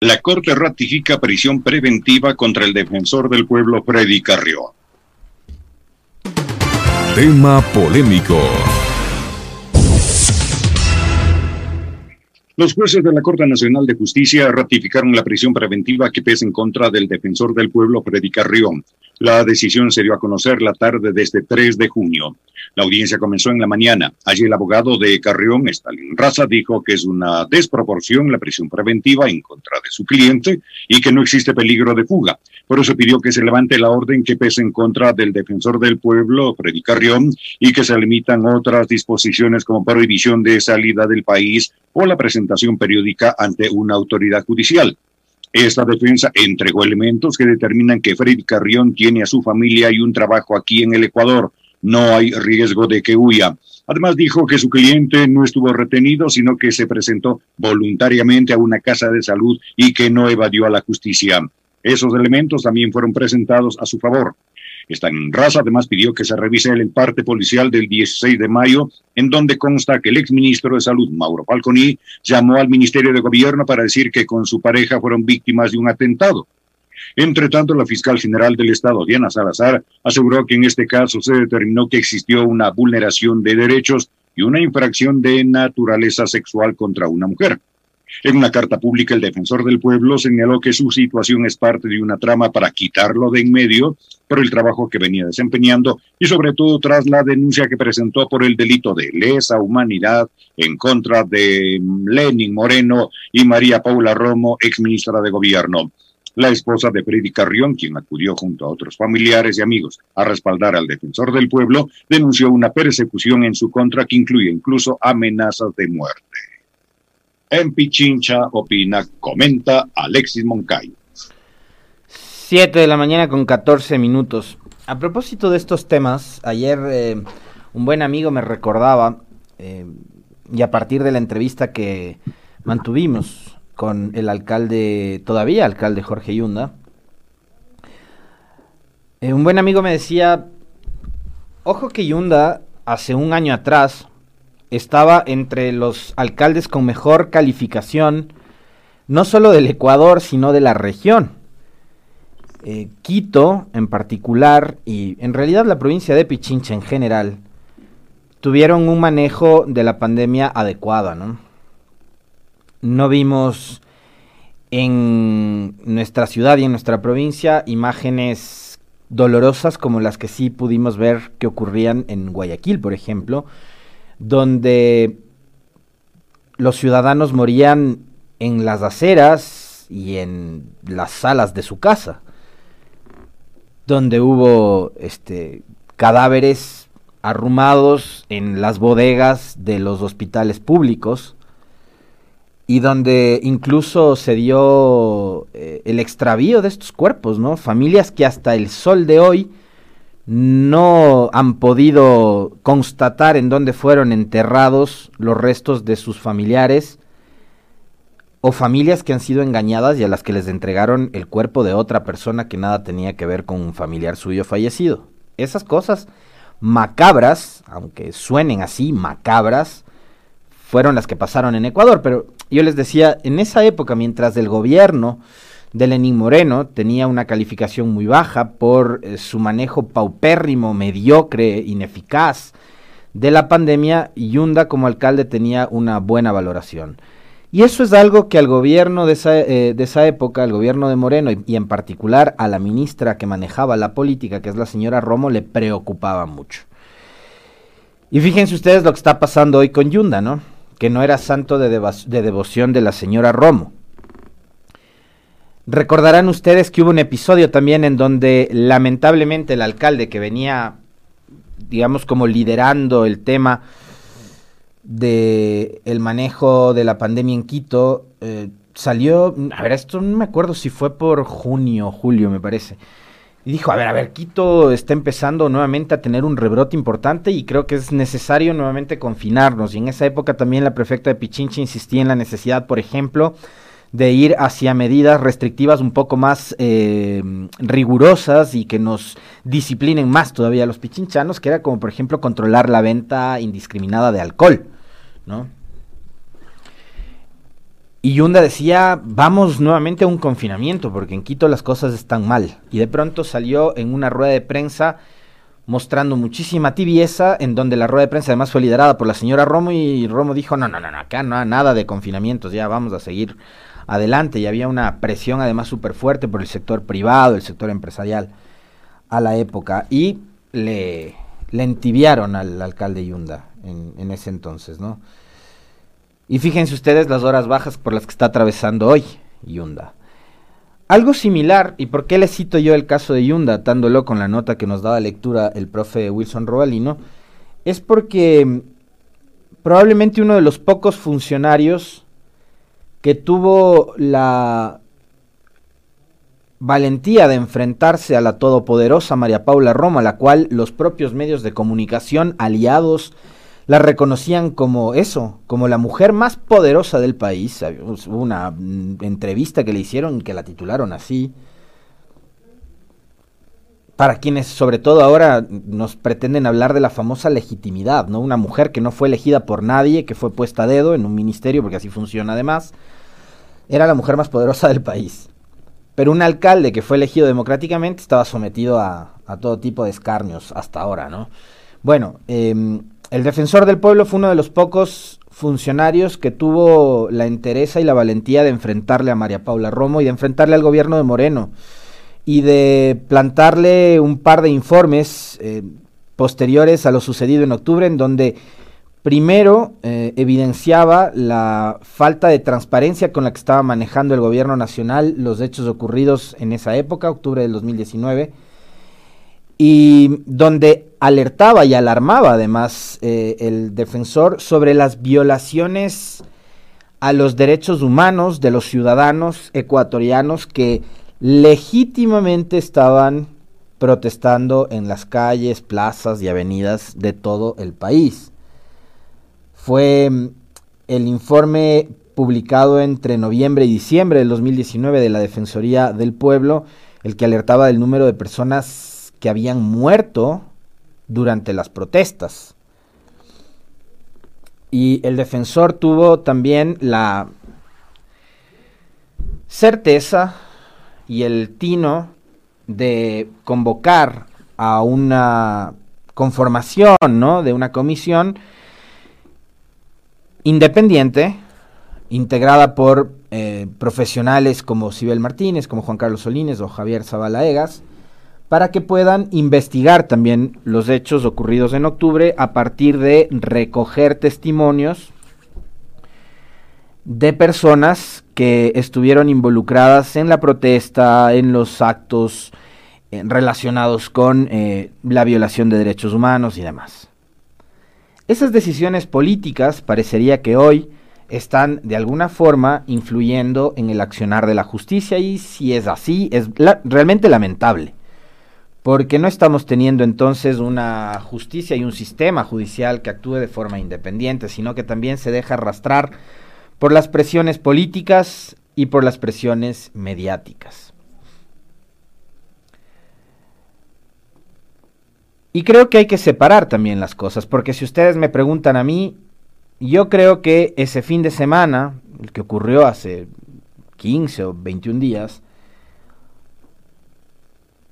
La Corte ratifica prisión preventiva contra el defensor del pueblo Freddy Carrió. Tema polémico. Los jueces de la Corte Nacional de Justicia ratificaron la prisión preventiva que pesa en contra del defensor del pueblo Freddy Carrión. La decisión se dio a conocer la tarde de este 3 de junio. La audiencia comenzó en la mañana. Allí el abogado de Carrión, Stalin Raza, dijo que es una desproporción la prisión preventiva en contra de su cliente y que no existe peligro de fuga. Por eso pidió que se levante la orden que pese en contra del defensor del pueblo, Freddy Carrión, y que se limitan otras disposiciones como prohibición de salida del país o la presentación periódica ante una autoridad judicial. Esta defensa entregó elementos que determinan que Freddy Carrión tiene a su familia y un trabajo aquí en el Ecuador. No hay riesgo de que huya. Además dijo que su cliente no estuvo retenido, sino que se presentó voluntariamente a una casa de salud y que no evadió a la justicia. Esos elementos también fueron presentados a su favor. En Raza además pidió que se revise el parte policial del 16 de mayo, en donde consta que el exministro de Salud, Mauro Falconi, llamó al Ministerio de Gobierno para decir que con su pareja fueron víctimas de un atentado. Entre tanto, la fiscal general del Estado, Diana Salazar, aseguró que en este caso se determinó que existió una vulneración de derechos y una infracción de naturaleza sexual contra una mujer. En una carta pública, el defensor del pueblo señaló que su situación es parte de una trama para quitarlo de en medio por el trabajo que venía desempeñando y sobre todo tras la denuncia que presentó por el delito de lesa humanidad en contra de Lenin Moreno y María Paula Romo, exministra de Gobierno. La esposa de Freddy Carrión, quien acudió junto a otros familiares y amigos a respaldar al defensor del pueblo, denunció una persecución en su contra que incluye incluso amenazas de muerte. En Pichincha opina, comenta Alexis Moncayo. 7 de la mañana con 14 minutos. A propósito de estos temas, ayer eh, un buen amigo me recordaba, eh, y a partir de la entrevista que mantuvimos con el alcalde, todavía alcalde Jorge Yunda, eh, un buen amigo me decía, ojo que Yunda hace un año atrás estaba entre los alcaldes con mejor calificación, no solo del Ecuador, sino de la región. Eh, Quito en particular y en realidad la provincia de Pichincha en general tuvieron un manejo de la pandemia adecuado, ¿no? No vimos en nuestra ciudad y en nuestra provincia imágenes dolorosas como las que sí pudimos ver que ocurrían en Guayaquil, por ejemplo, donde los ciudadanos morían en las aceras y en las salas de su casa, donde hubo este, cadáveres arrumados en las bodegas de los hospitales públicos y donde incluso se dio eh, el extravío de estos cuerpos, ¿no? Familias que hasta el sol de hoy no han podido constatar en dónde fueron enterrados los restos de sus familiares o familias que han sido engañadas y a las que les entregaron el cuerpo de otra persona que nada tenía que ver con un familiar suyo fallecido. Esas cosas macabras, aunque suenen así, macabras, fueron las que pasaron en Ecuador, pero yo les decía, en esa época, mientras del gobierno de Lenín Moreno tenía una calificación muy baja por eh, su manejo paupérrimo, mediocre, ineficaz de la pandemia, Yunda como alcalde tenía una buena valoración. Y eso es algo que al gobierno de esa, eh, de esa época, al gobierno de Moreno y, en particular a la ministra que manejaba la política, que es la señora Romo, le preocupaba mucho. Y fíjense ustedes lo que está pasando hoy con Yunda, ¿no? Que no era santo de devoción de la señora Romo. Recordarán ustedes que hubo un episodio también en donde lamentablemente el alcalde que venía, digamos, como liderando el tema de el manejo de la pandemia en Quito, eh, salió, a ver, esto no me acuerdo si fue por junio o julio, me parece. Y dijo, a ver, a ver, Quito está empezando nuevamente a tener un rebrote importante y creo que es necesario nuevamente confinarnos. Y en esa época también la prefecta de Pichincha insistía en la necesidad, por ejemplo, de ir hacia medidas restrictivas un poco más eh, rigurosas y que nos disciplinen más todavía los pichinchanos, que era como por ejemplo controlar la venta indiscriminada de alcohol, ¿no? Y Yunda decía, vamos nuevamente a un confinamiento, porque en Quito las cosas están mal. Y de pronto salió en una rueda de prensa mostrando muchísima tibieza, en donde la rueda de prensa además fue liderada por la señora Romo y Romo dijo, no, no, no, acá no, nada de confinamientos, ya vamos a seguir adelante. Y había una presión además súper fuerte por el sector privado, el sector empresarial a la época. Y le, le entibiaron al alcalde Yunda en, ese entonces, ¿no? Y fíjense ustedes las horas bajas por las que está atravesando hoy Yunda. Algo similar, y por qué le cito yo el caso de Yunda, atándolo con la nota que nos daba lectura el profe Wilson Robalino, es porque mm, probablemente uno de los pocos funcionarios que tuvo la valentía de enfrentarse a la todopoderosa María Paula Roma, la cual los propios medios de comunicación aliados la reconocían como eso, como la mujer más poderosa del país. Hubo una mm, entrevista que le hicieron que la titularon así. Para quienes, sobre todo ahora, nos pretenden hablar de la famosa legitimidad, ¿no? Una mujer que no fue elegida por nadie, que fue puesta a dedo en un ministerio, porque así funciona además, era la mujer más poderosa del país. Pero un alcalde que fue elegido democráticamente estaba sometido a, todo tipo de escarnios hasta ahora, ¿no? Bueno, eh, el defensor del pueblo fue uno de los pocos funcionarios que tuvo la entereza y la valentía de enfrentarle a María Paula Romo y de enfrentarle al gobierno de Moreno y de plantarle un par de informes eh, posteriores a lo sucedido en octubre en donde primero eh, evidenciaba la falta de transparencia con la que estaba manejando el gobierno nacional los hechos ocurridos en esa época, octubre del 2019, y donde alertaba y alarmaba además eh, el defensor sobre las violaciones a los derechos humanos de los ciudadanos ecuatorianos que legítimamente estaban protestando en las calles, plazas y avenidas de todo el país. Fue mm, el informe publicado entre noviembre y diciembre del 2019 de la Defensoría del Pueblo el que alertaba del número de personas que habían muerto durante las protestas. Y el defensor tuvo también la certeza y el tino de convocar a una conformación, ¿no? De una comisión independiente, integrada por eh, profesionales como Sibel Martínez, como Juan Carlos Solines o Javier Zabalaegas, para que puedan investigar también los hechos ocurridos en octubre a partir de recoger testimonios de personas que estuvieron involucradas en la protesta, en los actos eh, relacionados con eh, la violación de derechos humanos y demás. Esas decisiones políticas parecería que hoy están de alguna forma influyendo en el accionar de la justicia y si es así es realmente lamentable porque no estamos teniendo entonces una justicia y un sistema judicial que actúe de forma independiente, sino que también se deja arrastrar por las presiones políticas y por las presiones mediáticas. Y creo que hay que separar también las cosas, porque si ustedes me preguntan a mí, yo creo que ese fin de semana, el que ocurrió hace 15 o 21 días,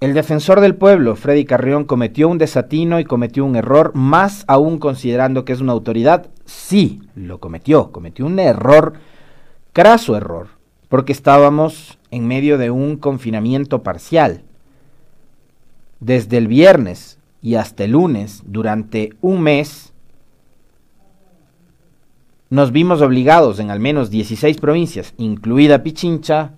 el defensor del pueblo, Freddy Carrión, cometió un desatino y cometió un error, más aún considerando que es una autoridad. Sí, lo cometió, cometió un error, craso error, porque estábamos en medio de un confinamiento parcial. Desde el viernes y hasta el lunes, durante un mes, nos vimos obligados en al menos 16 provincias, incluida Pichincha,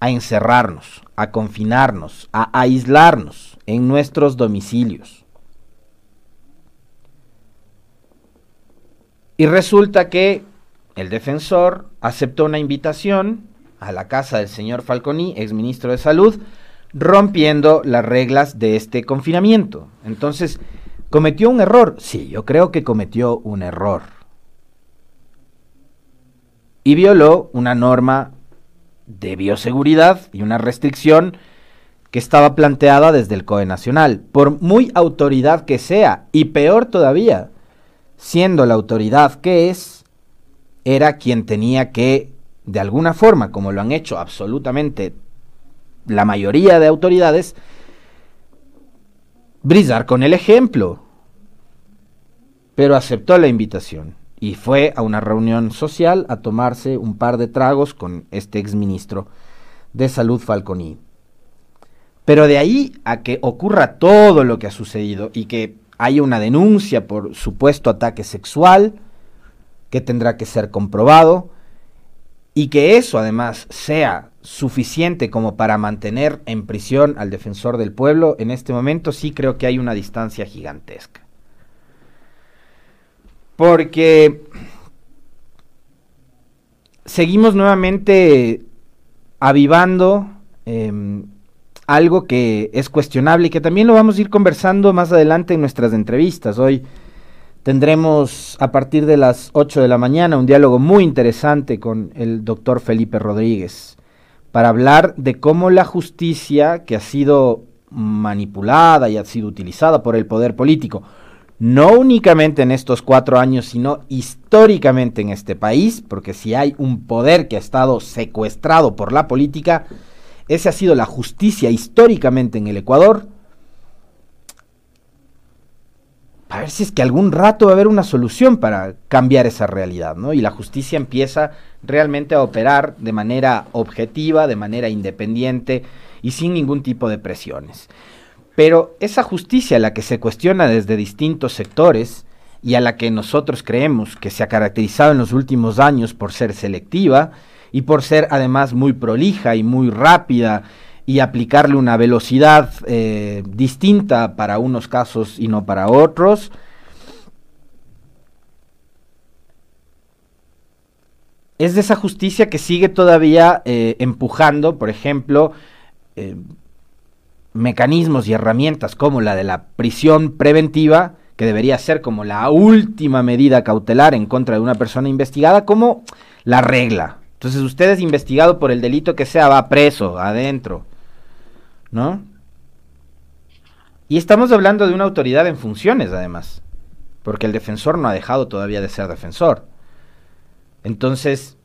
a encerrarnos, a confinarnos, a aislarnos en nuestros domicilios. Y resulta que el defensor aceptó una invitación a la casa del señor Falconi, exministro de Salud, rompiendo las reglas de este confinamiento. Entonces, ¿cometió un error? Sí, yo creo que cometió un error. Y violó una norma de bioseguridad y una restricción que estaba planteada desde el COE Nacional, por muy autoridad que sea, y peor todavía, siendo la autoridad que es, era quien tenía que, de alguna forma, como lo han hecho absolutamente la mayoría de autoridades, brillar con el ejemplo. Pero aceptó la invitación y fue a una reunión social a tomarse un par de tragos con este exministro de Salud Falconi. Pero de ahí a que ocurra todo lo que ha sucedido y que haya una denuncia por supuesto ataque sexual, que tendrá que ser comprobado, y que eso además sea suficiente como para mantener en prisión al defensor del pueblo, en este momento sí creo que hay una distancia gigantesca. Porque seguimos nuevamente avivando em, algo que es cuestionable y que también lo vamos a ir conversando más adelante en nuestras entrevistas. Hoy tendremos a partir de las 8 de la mañana un diálogo muy interesante con el doctor Felipe Rodríguez para hablar de cómo la justicia que ha sido manipulada y ha sido utilizada por el poder político, no únicamente en estos cuatro años, sino históricamente en este país, porque si hay un poder que ha estado secuestrado por la política, ese ha sido la justicia históricamente en el Ecuador. A ver si es que algún rato va a haber una solución para cambiar esa realidad, ¿no? Y la justicia empieza realmente a operar de manera objetiva, de manera independiente y sin ningún tipo de presiones. Pero esa justicia a la que se cuestiona desde distintos sectores y a la que nosotros creemos que se ha caracterizado en los últimos años por ser selectiva y por ser además muy prolija y muy rápida y aplicarle una velocidad eh, distinta para unos casos y no para otros, es de esa justicia que sigue todavía eh, empujando, por ejemplo, eh, mecanismos y herramientas como la de la prisión preventiva, que debería ser como la última medida cautelar en contra de una persona investigada, como la regla. Entonces usted es investigado por el delito que sea, va preso, adentro. ¿No? Y estamos hablando de una autoridad en funciones, además, porque el defensor no ha dejado todavía de ser defensor. Entonces,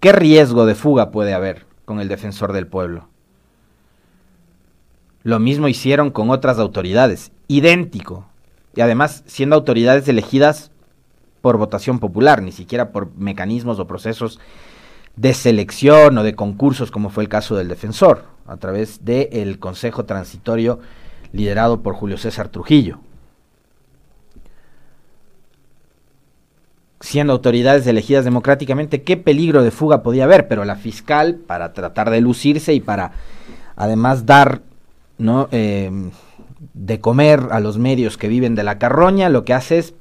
¿qué riesgo de fuga puede haber con el defensor del pueblo? Lo mismo hicieron con otras autoridades, idéntico. Y además siendo autoridades elegidas por votación popular, ni siquiera por mecanismos o procesos de selección o de concursos como fue el caso del defensor, a través del Consejo Transitorio liderado por Julio César Trujillo. Siendo autoridades elegidas democráticamente, qué peligro de fuga podía haber, pero la fiscal, para tratar de lucirse y para además dar ¿no? Eh, de comer a los medios que viven de la carroña, lo que hace es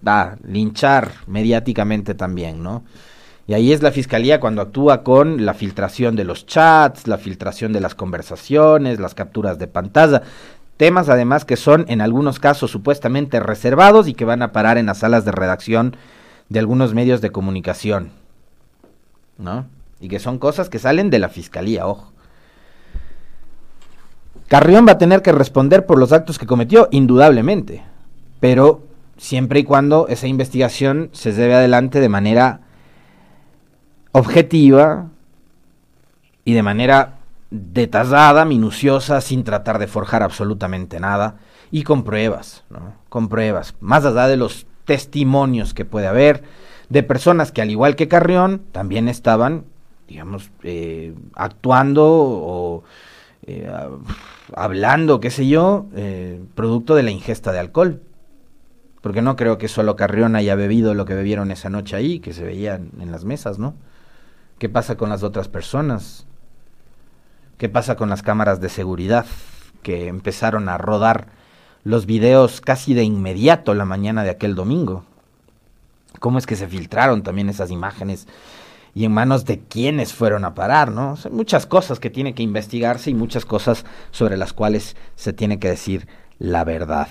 linchar mediáticamente también, ¿no? Y ahí es la fiscalía cuando actúa con la filtración de los chats, la filtración de las conversaciones, las capturas de pantalla, temas además que son en algunos casos supuestamente reservados y que van a parar en las salas de redacción de algunos medios de comunicación, ¿no? Y que son cosas que salen de la fiscalía, ojo. Carrión va a tener que responder por los actos que cometió, indudablemente, pero siempre y cuando esa investigación se lleve adelante de manera objetiva y de manera detallada, minuciosa, sin tratar de forjar absolutamente nada y con pruebas, ¿no? Con pruebas, más allá de los testimonios que puede haber de personas que al igual que Carrión también estaban, digamos, eh, actuando o eh, hablando, qué sé yo, eh, producto de la ingesta de alcohol. Porque no creo que solo Carrión haya bebido lo que bebieron esa noche ahí, que se veían en las mesas, ¿no? ¿Qué pasa con las otras personas? ¿Qué pasa con las cámaras de seguridad que empezaron a rodar los videos casi de inmediato la mañana de aquel domingo? ¿Cómo es que se filtraron también esas imágenes y en manos de quiénes fueron a parar, ¿no? Son muchas cosas que tiene que investigarse y muchas cosas sobre las cuales se tiene que decir la verdad.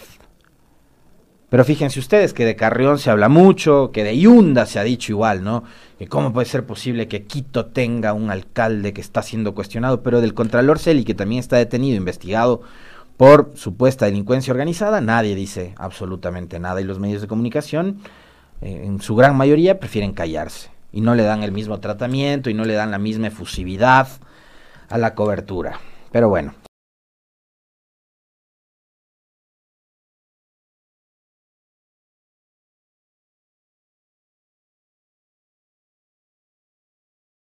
Pero fíjense ustedes que de Carrión se habla mucho, que de Yunda se ha dicho igual, ¿no? Que cómo puede ser posible que Quito tenga un alcalde que está siendo cuestionado, pero del Contralor Celi, que también está detenido, investigado por supuesta delincuencia organizada, nadie dice absolutamente nada y los medios de comunicación eh, en su gran mayoría prefieren callarse y no le dan el mismo tratamiento y no le dan la misma efusividad a la cobertura. Pero bueno,